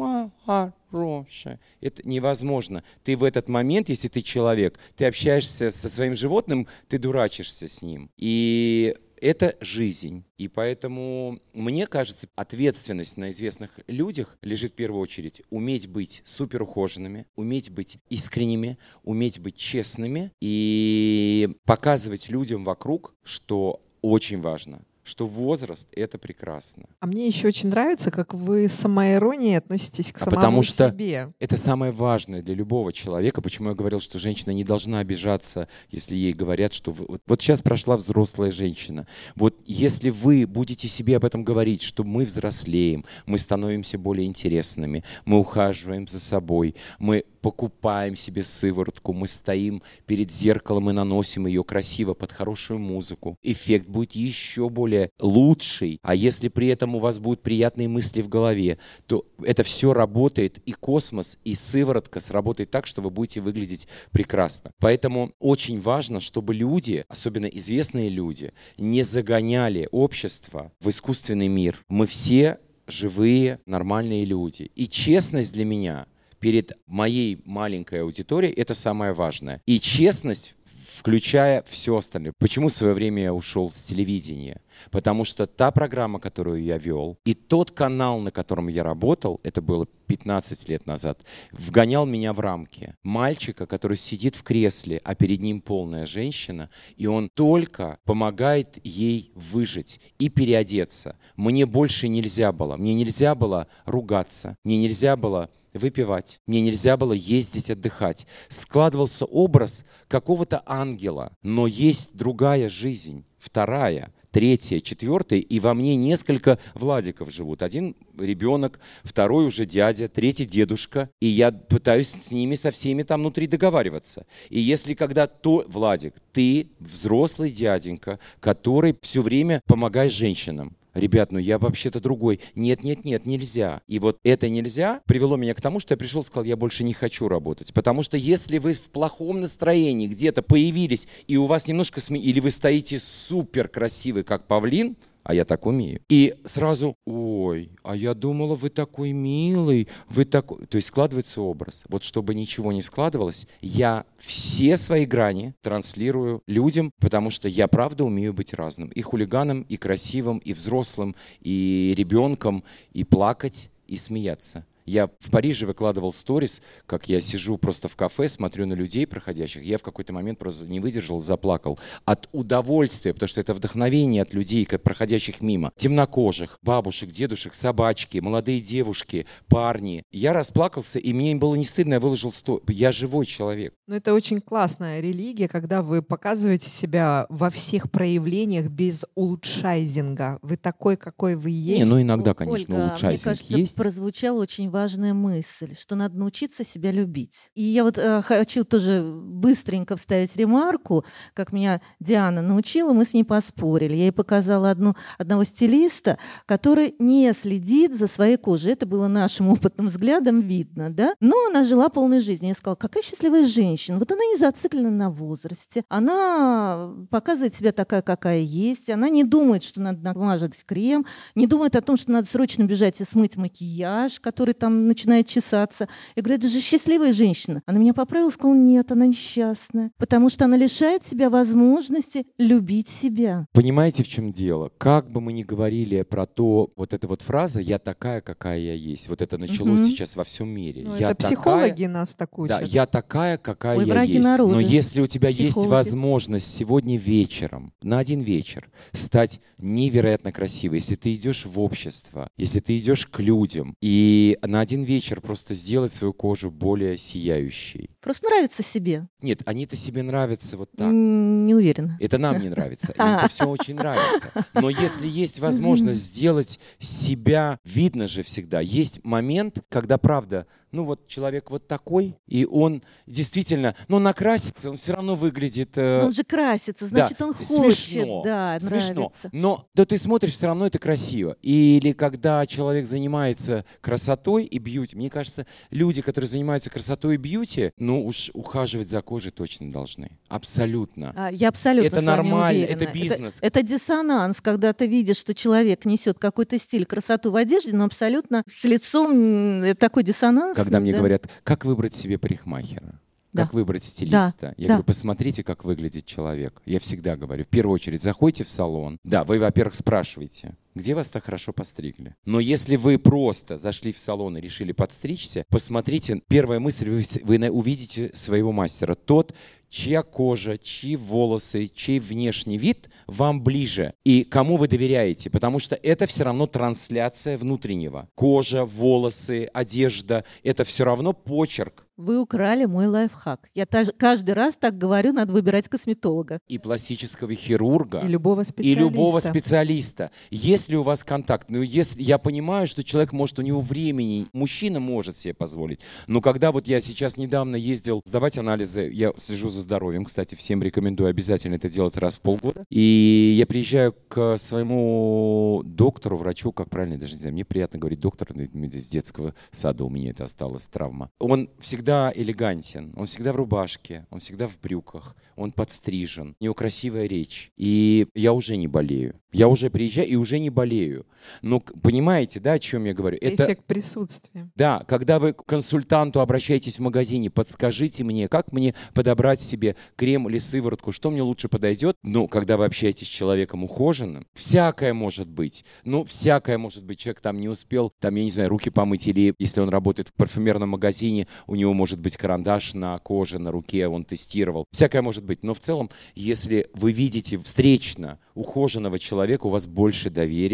хорошая». Это невозможно. Ты в этот момент, если ты человек, ты общаешься со своим животным, ты дурачишься с ним. И это жизнь. И поэтому, мне кажется, ответственность на известных людях лежит в первую очередь уметь быть супер ухоженными, уметь быть искренними, уметь быть честными и показывать людям вокруг, что очень важно, что возраст — это прекрасно. А мне еще очень нравится, как вы с самоиронией относитесь к А самому потому что себе. Это самое важное для любого человека. Почему я говорил, что женщина не должна обижаться, если ей говорят, что... вы- Вот, вот сейчас прошла взрослая женщина. Вот если вы будете себе об этом говорить, что мы взрослеем, мы становимся более интересными, мы ухаживаем за собой, мы покупаем себе сыворотку, мы стоим перед зеркалом и наносим ее красиво под хорошую музыку. Эффект будет еще более лучший. А если при этом у вас будут приятные мысли в голове, то это все работает, и космос, и сыворотка сработает так, что вы будете выглядеть прекрасно. Поэтому очень важно, чтобы люди, особенно известные люди, не загоняли общество в искусственный мир. Мы все живые, нормальные люди. И честность для меня перед моей маленькой аудиторией это самое важное. И честность включая все остальное. Почему в свое время я ушел с телевидения? Потому что та программа, которую я вел, и тот канал, на котором я работал, это было 15 лет назад, вгонял меня в рамки. Мальчика, который сидит в кресле, а перед ним полная женщина, и он только помогает ей выжить и переодеться. Мне больше нельзя было. Мне нельзя было ругаться, мне нельзя было выпивать, мне нельзя было ездить отдыхать. Складывался образ какого-то ангела, но есть другая жизнь, вторая, третья, четвертая, и во мне несколько Владиков живут. Один ребенок, второй уже дядя, третий дедушка, и я пытаюсь с ними со всеми там внутри договариваться. И если когда то, Владик, ты взрослый дяденька, который все время помогаешь женщинам, Ребят, ну я вообще-то другой. Нет, нет, нет, нельзя. И вот это нельзя привело меня к тому, что я пришел и сказал, я больше не хочу работать. Потому что если вы в плохом настроении где-то появились, и у вас немножко сме... или вы стоите супер красивый, как павлин, а я так умею. И сразу, ой, а я думала, вы такой милый, вы такой... То есть складывается образ. Вот чтобы ничего не складывалось, я все свои грани транслирую людям, потому что я правда умею быть разным. И хулиганом, и красивым, и взрослым, и ребенком, и плакать, и смеяться. Я в Париже выкладывал сторис, как я сижу просто в кафе, смотрю на людей проходящих. Я в какой-то момент просто не выдержал, заплакал от удовольствия, потому что это вдохновение от людей, как проходящих мимо. Темнокожих, бабушек, дедушек, собачки, молодые девушки, парни. Я расплакался, и мне было не стыдно, я выложил сто. Я живой человек. Но это очень классная религия, когда вы показываете себя во всех проявлениях без улучшайзинга. Вы такой, какой вы есть. Не, ну иногда, конечно, Ольга, улучшайзинг мне кажется, есть. прозвучала очень важная мысль, что надо научиться себя любить. И я вот э, хочу тоже быстренько вставить ремарку, как меня Диана научила, мы с ней поспорили. Я ей показала одну, одного стилиста, который не следит за своей кожей. Это было нашим [laughs] опытным взглядом видно, да? Но она жила полной жизнью. Я сказала, какая счастливая женщина. Вот она не зациклена на возрасте. Она показывает себя такая, какая есть. Она не думает, что надо намазать крем, не думает о том, что надо срочно бежать и смыть макияж, который там начинает чесаться. Я говорю, это же счастливая женщина. Она меня поправила и сказала, нет, она несчастная, потому что она лишает себя возможности любить себя. Понимаете, в чем дело? Как бы мы ни говорили про то, вот эта вот фраза «я такая, какая я есть», вот это началось Мгм. сейчас во всем мире. Ну, я это такая- психологи нас так Да, я такая, какая Ой, я враги есть. народа. Но если у тебя есть Психологи. возможность сегодня вечером, на один вечер, стать невероятно красивой, если ты идешь в общество, если ты идешь к людям, и на один вечер просто сделать свою кожу более сияющей. Просто нравится себе. Нет, они-то себе нравятся вот так. Не уверена. Это нам не нравится. [laughs] А. это все очень нравится. Но если есть возможность сделать себя, видно же всегда, есть момент, когда правда, ну вот человек вот такой, и он действительно, ну накрасится, он все равно выглядит... э, он же красится, значит, он хочет. смешно, Да, смешно. нравится. Но да ты смотришь, все равно это красиво. Или когда человек занимается красотой и бьюти, мне кажется, люди, которые занимаются красотой и бьюти, ну уж ухаживать за кожей точно должны. Абсолютно. А, Я абсолютно Это нормально, уверена. это бизнес. Это, диссонанс, когда ты видишь, что человек несет какой-то стиль, красоту в одежде, но абсолютно с лицом такой диссонанс. Когда мне да. говорят, как выбрать себе парикмахера? Да. Как выбрать стилиста? Я да. говорю, посмотрите, как выглядит человек. Я всегда говорю, в первую очередь, заходите в салон. Да, вы, во-первых, спрашиваете. Где вас так хорошо постригли. Но если вы просто зашли в салон и решили подстричься, посмотрите, первая мысль, вы, вы увидите своего мастера. Тот, чья кожа, чьи волосы, чей внешний вид вам ближе и кому вы доверяете, потому что это все равно трансляция внутреннего. Кожа, волосы, одежда – это все равно почерк вы украли мой лайфхак. Я та, каждый раз так говорю, надо выбирать косметолога. И пластического хирурга. И любого специалиста. И любого специалиста. Если у вас контакт, ну если я понимаю, что человек может, у него времени, мужчина может себе позволить. Но когда вот я сейчас недавно ездил сдавать анализы, я слежу за здоровьем, кстати, всем рекомендую обязательно это делать раз в полгода. И я приезжаю к своему доктору, врачу, как правильно, даже не знаю, мне приятно говорить доктор, с детского сада у меня это осталось травма. Он всегда элегантен, он всегда в рубашке, он всегда в брюках, он подстрижен, у него красивая речь. И я уже не болею. Я уже приезжаю и уже не болею. Но понимаете, да, о чем я говорю? Это эффект присутствия. Да, когда вы к консультанту обращаетесь в магазине, подскажите мне, как мне подобрать себе крем или сыворотку, что мне лучше подойдет. Ну, когда вы общаетесь с человеком ухоженным, всякое может быть. Ну, всякое может быть. Человек там не успел, там, я не знаю, руки помыть, или если он работает в парфюмерном магазине, у него может быть карандаш на коже, на руке, он тестировал. Всякое может быть. Но в целом, если вы видите встречно ухоженного человека, у вас больше доверия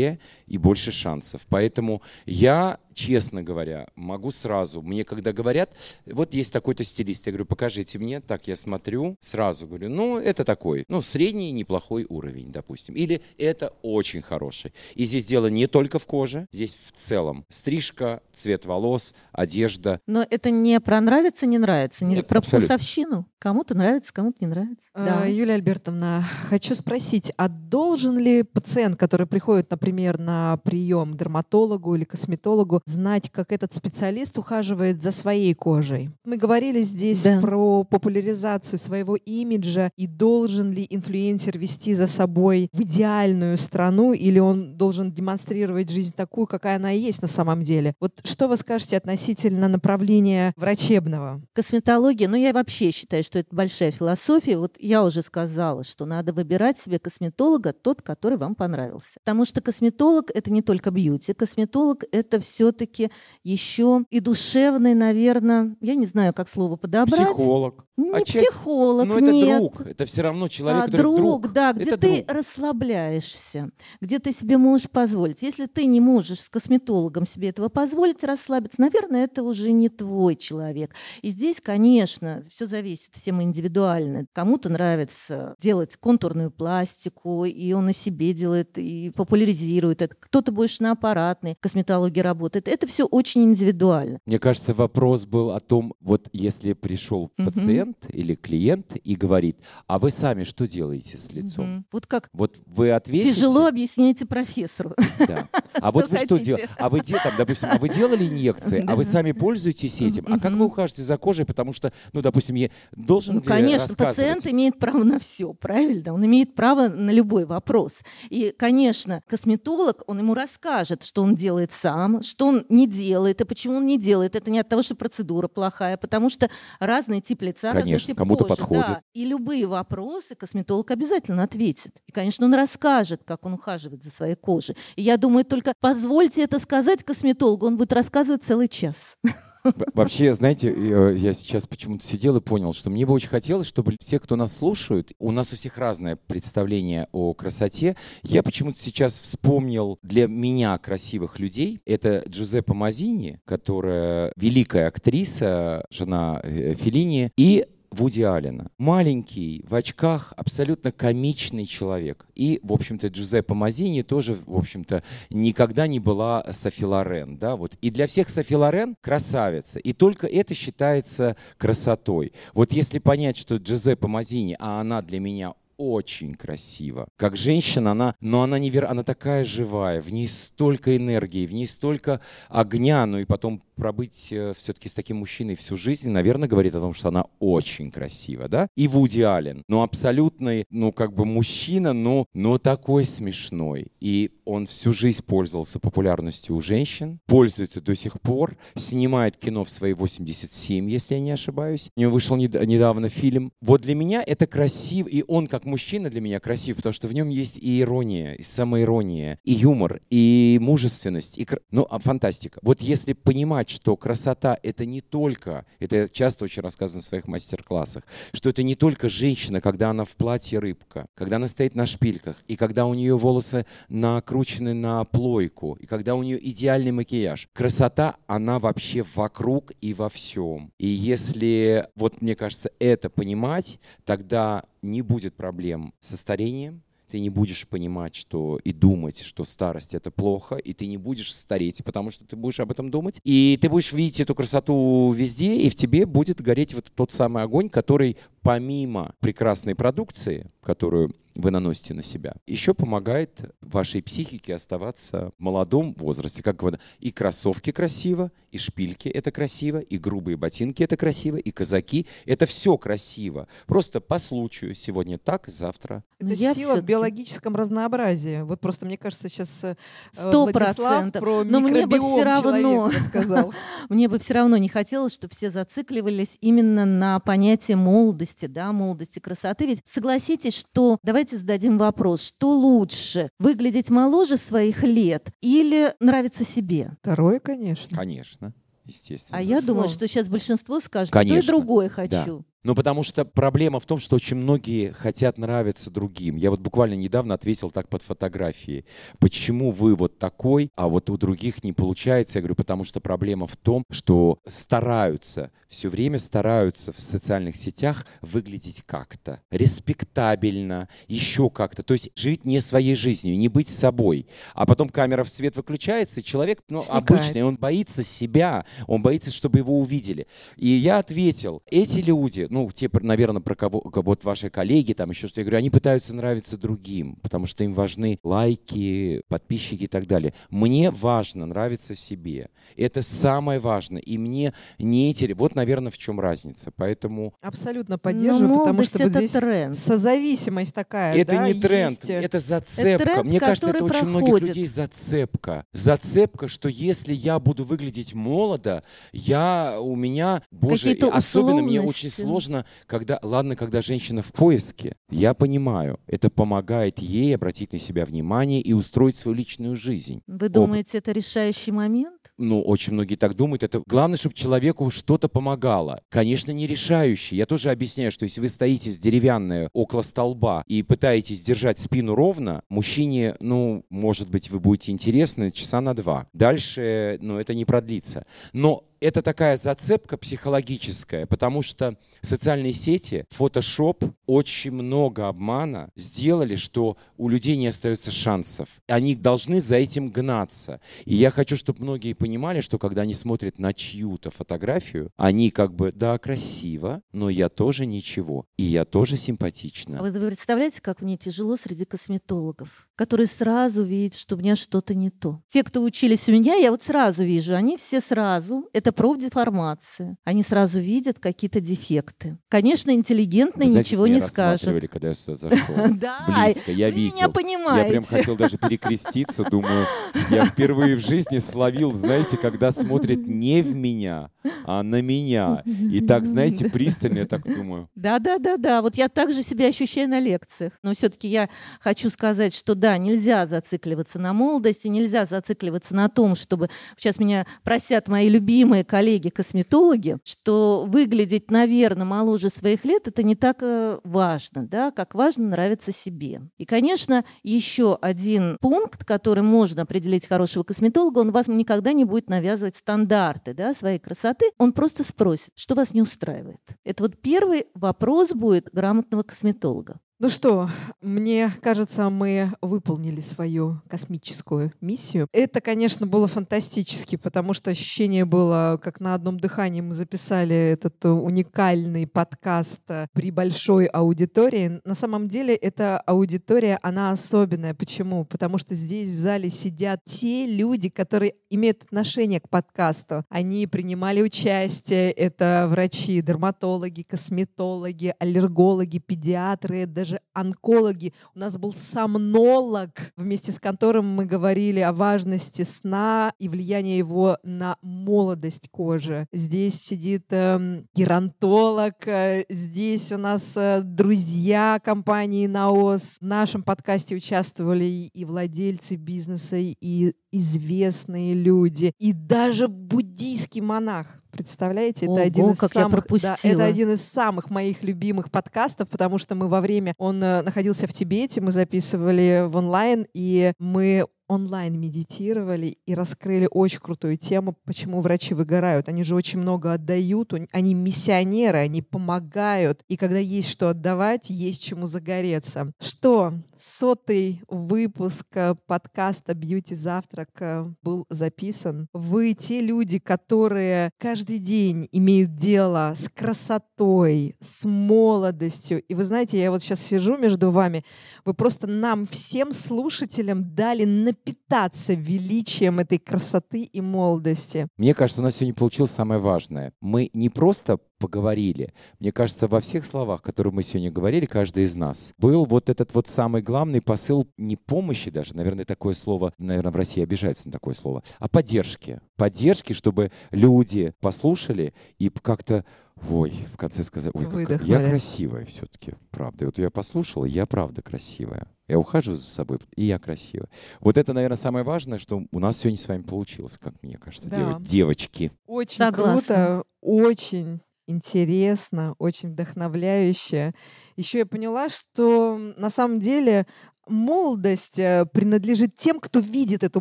и больше шансов. Поэтому я честно говоря, могу сразу. Мне когда говорят, вот есть такой-то стилист, я говорю, покажите мне, так я смотрю, сразу говорю, ну, это такой, ну, средний неплохой уровень, допустим. Или это очень хороший. И здесь дело не только в коже, здесь в целом. Стрижка, цвет волос, одежда. Но это не про нравится, не нравится, не Нет, про абсолютно. вкусовщину. Кому-то нравится, кому-то не нравится. А, да. Юлия Альбертовна, хочу спросить, а должен ли пациент, который приходит, например, на прием к дерматологу или косметологу, знать, как этот специалист ухаживает за своей кожей. Мы говорили здесь да. про популяризацию своего имиджа и должен ли инфлюенсер вести за собой в идеальную страну или он должен демонстрировать жизнь такую, какая она и есть на самом деле. Вот что вы скажете относительно направления врачебного? Косметология, ну я вообще считаю, что это большая философия. Вот я уже сказала, что надо выбирать себе косметолога тот, который вам понравился. Потому что косметолог — это не только бьюти, косметолог — это все все-таки еще и душевный, наверное, я не знаю, как слово подобрать. Психолог. Не а психолог, Но нет. это друг, это все равно человек, а, который друг, друг. да, где это ты друг. расслабляешься, где ты себе можешь позволить. Если ты не можешь с косметологом себе этого позволить, расслабиться, наверное, это уже не твой человек. И здесь, конечно, все зависит, всем индивидуально. Кому-то нравится делать контурную пластику, и он и себе делает, и популяризирует это. Кто-то больше на аппаратной косметологии работает. Это все очень индивидуально. Мне кажется, вопрос был о том, вот если пришел угу. пациент или клиент и говорит, а вы сами что делаете с лицом? Угу. Вот как? Вот вы ответите. Тяжело объясняете профессору. Да. А [laughs] вот вы что делаете? А вы, там, допустим, а вы делали инъекции, а вы сами пользуетесь этим? А как вы ухаживаете за кожей? Потому что, ну, допустим, я должен Ну, конечно, пациент имеет право на все, правильно? Он имеет право на любой вопрос. И, конечно, косметолог, он ему расскажет, что он делает сам, что он не делает, и почему он не делает. Это не от того, что процедура плохая, потому что разный тип лица, Конечно, разный тип кому-то кожи. подходит. Да. И любые вопросы косметолог обязательно ответит. И, конечно, он расскажет, как он ухаживает за своей кожей. И я думаю, только позвольте это сказать косметологу, он будет рассказывать целый час. [laughs] Вообще, знаете, э, я сейчас почему-то сидел и понял, что мне бы очень хотелось, чтобы все, кто нас слушают, у нас у всех разное представление о красоте. Я почему-то сейчас вспомнил для меня красивых людей. Это Джузеппе Мазини, которая великая актриса, жена э, Феллини, и Вуди Аллена. Маленький, в очках, абсолютно комичный человек. И, в общем-то, Джузеппе Мазини тоже, в общем-то, никогда не была Софи Лорен. Да? Вот. И для всех Софи Лорен красавица. И только это считается красотой. Вот если понять, что Джузеппе Мазини, а она для меня очень красиво. Как женщина, она, но она, невер... она такая живая, в ней столько энергии, в ней столько огня, ну и потом пробыть э, все-таки с таким мужчиной всю жизнь, наверное, говорит о том, что она очень красива, да? И Вуди Аллен, ну, абсолютный, ну, как бы мужчина, но, но такой смешной. И он всю жизнь пользовался популярностью у женщин, пользуется до сих пор, снимает кино в свои 87, если я не ошибаюсь. У него вышел недавно фильм. Вот для меня это красиво, и он как мужчина для меня красив, потому что в нем есть и ирония, и самоирония, и юмор, и мужественность, и ну, а фантастика. Вот если понимать, что красота — это не только, это я часто очень рассказываю на своих мастер-классах, что это не только женщина, когда она в платье рыбка, когда она стоит на шпильках, и когда у нее волосы накручены на плойку, и когда у нее идеальный макияж. Красота, она вообще вокруг и во всем. И если, вот мне кажется, это понимать, тогда не будет проблем со старением, ты не будешь понимать, что и думать, что старость это плохо, и ты не будешь стареть, потому что ты будешь об этом думать, и ты будешь видеть эту красоту везде, и в тебе будет гореть вот тот самый огонь, который помимо прекрасной продукции, которую вы наносите на себя, еще помогает вашей психике оставаться в молодом возрасте. Как говорят, и кроссовки красиво, и шпильки это красиво, и грубые ботинки это красиво, и казаки это все красиво. Просто по случаю сегодня так, завтра. Это Я сила в биологическом разнообразии. Вот просто мне кажется сейчас э, Сто процентов. Но мне бы все равно сказал. [laughs] мне бы все равно не хотелось, чтобы все зацикливались именно на понятие молодости, да, молодости красоты. Ведь согласитесь, что давайте зададим вопрос, что лучше, выглядеть моложе своих лет или нравиться себе? Второе, конечно. Конечно, естественно. А я думаю, что сейчас большинство скажет, Конечно. то и другое хочу. Да. Ну, потому что проблема в том, что очень многие хотят нравиться другим. Я вот буквально недавно ответил так под фотографией. Почему вы вот такой, а вот у других не получается? Я говорю, потому что проблема в том, что стараются, все время стараются в социальных сетях выглядеть как-то. Респектабельно, еще как-то. То есть жить не своей жизнью, не быть собой. А потом камера в свет выключается, и человек ну, обычный, он боится себя, он боится, чтобы его увидели. И я ответил, эти люди, ну, те, наверное, про кого, вот ваши коллеги, там еще что я говорю, они пытаются нравиться другим, потому что им важны лайки, подписчики и так далее. Мне важно нравиться себе. Это самое важное. И мне не интересно. Вот, наверное, в чем разница. Поэтому... Абсолютно поддерживаю, Но потому что это вот здесь тренд. созависимость такая. Это да, не тренд, есть. это зацепка. Это тренд, Мне кажется, это который очень проходит. многих людей зацепка. Зацепка, что если я буду выглядеть молодо, я у меня, боже, особенно мне очень условности. Сложно, когда, ладно, когда женщина в поиске, я понимаю, это помогает ей обратить на себя внимание и устроить свою личную жизнь. Вы думаете, это решающий момент? ну, очень многие так думают, это главное, чтобы человеку что-то помогало. Конечно, не решающий. Я тоже объясняю, что если вы стоите с деревянной около столба и пытаетесь держать спину ровно, мужчине, ну, может быть, вы будете интересны часа на два. Дальше, ну, это не продлится. Но это такая зацепка психологическая, потому что социальные сети, фотошоп, очень много обмана сделали, что у людей не остается шансов. Они должны за этим гнаться. И я хочу, чтобы многие понимали, что когда они смотрят на чью-то фотографию, они как бы, да, красиво, но я тоже ничего. И я тоже симпатична. А вы представляете, как мне тяжело среди косметологов, которые сразу видят, что у меня что-то не то. Те, кто учились у меня, я вот сразу вижу, они все сразу, это профдеформация. Они сразу видят какие-то дефекты. Конечно, интеллигентный Вы знаете, ничего не скажет. когда я сюда зашел. [laughs] Да, Близко, я видел. меня понимаете. Я прям хотел даже перекреститься, думаю, я впервые в жизни словил, знаете, когда смотрят не в меня, а на меня. И так, знаете, пристально, я так думаю. Да, да, да, да. Вот я также себя ощущаю на лекциях. Но все-таки я хочу сказать, что да, нельзя зацикливаться на молодости, нельзя зацикливаться на том, чтобы сейчас меня просят мои любимые коллеги-косметологи, что выглядеть, наверное, моложе своих лет это не так э, важно, да, как важно нравиться себе. И, конечно, еще один пункт, который можно определить хорошего косметолога, он вас никогда не будет навязывать стандарты да, своей красоты, он просто спросит, что вас не устраивает. Это вот первый вопрос будет грамотного косметолога. Ну что, мне кажется, мы выполнили свою космическую миссию. Это, конечно, было фантастически, потому что ощущение было, как на одном дыхании мы записали этот уникальный подкаст при большой аудитории. На самом деле эта аудитория, она особенная. Почему? Потому что здесь в зале сидят те люди, которые имеют отношение к подкасту. Они принимали участие. Это врачи, дерматологи, косметологи, аллергологи, педиатры, даже даже онкологи. У нас был сомнолог, вместе с которым мы говорили о важности сна и влиянии его на молодость кожи. Здесь сидит э, геронтолог, э, здесь у нас э, друзья компании «Наос». В нашем подкасте участвовали и владельцы бизнеса, и известные люди, и даже буддийский монах. Представляете, это Ого, один из самых, да, это один из самых моих любимых подкастов, потому что мы во время он э, находился в Тибете, мы записывали в онлайн, и мы онлайн медитировали и раскрыли очень крутую тему, почему врачи выгорают. Они же очень много отдают, они миссионеры, они помогают. И когда есть что отдавать, есть чему загореться. Что? Сотый выпуск э, подкаста «Бьюти Завтрак» э, был записан. Вы те люди, которые каждый день имеют дело с красотой, с молодостью. И вы знаете, я вот сейчас сижу между вами, вы просто нам, всем слушателям, дали напитаться величием этой красоты и молодости. Мне кажется, у нас сегодня получилось самое важное. Мы не просто поговорили. Мне кажется, во всех словах, которые мы сегодня говорили, каждый из нас, был вот этот вот самый главный посыл не помощи даже, наверное, такое слово, наверное, в России обижаются на такое слово, а поддержки. Поддержки, чтобы люди послушали и как-то Ой, в конце сказать, ой, какая- я красивая все-таки, правда. И вот я послушала, я правда красивая. Я ухаживаю за собой, и я красивая. Вот это, наверное, самое важное, что у нас сегодня с вами получилось, как мне кажется, Да. дева- девочки. Очень Согласна. круто, очень интересно, очень вдохновляюще. Еще я поняла, что на самом деле молодость э, принадлежит тем, кто видит эту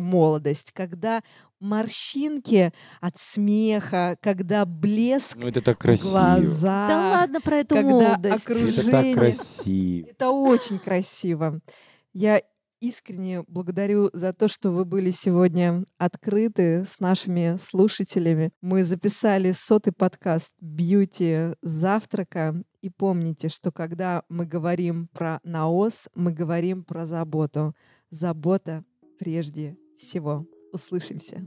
молодость, когда морщинки от смеха, когда блеск Ну, это так красиво. глаза, Да ладно про эту когда молодость. окружение- Это так красиво. Это очень красиво. Я искренне благодарю за то, что вы были сегодня открыты с нашими слушателями. Мы записали сотый подкаст «Бьюти завтрака». И помните, что когда мы говорим про наос, мы говорим про заботу. Забота прежде всего. Услышимся.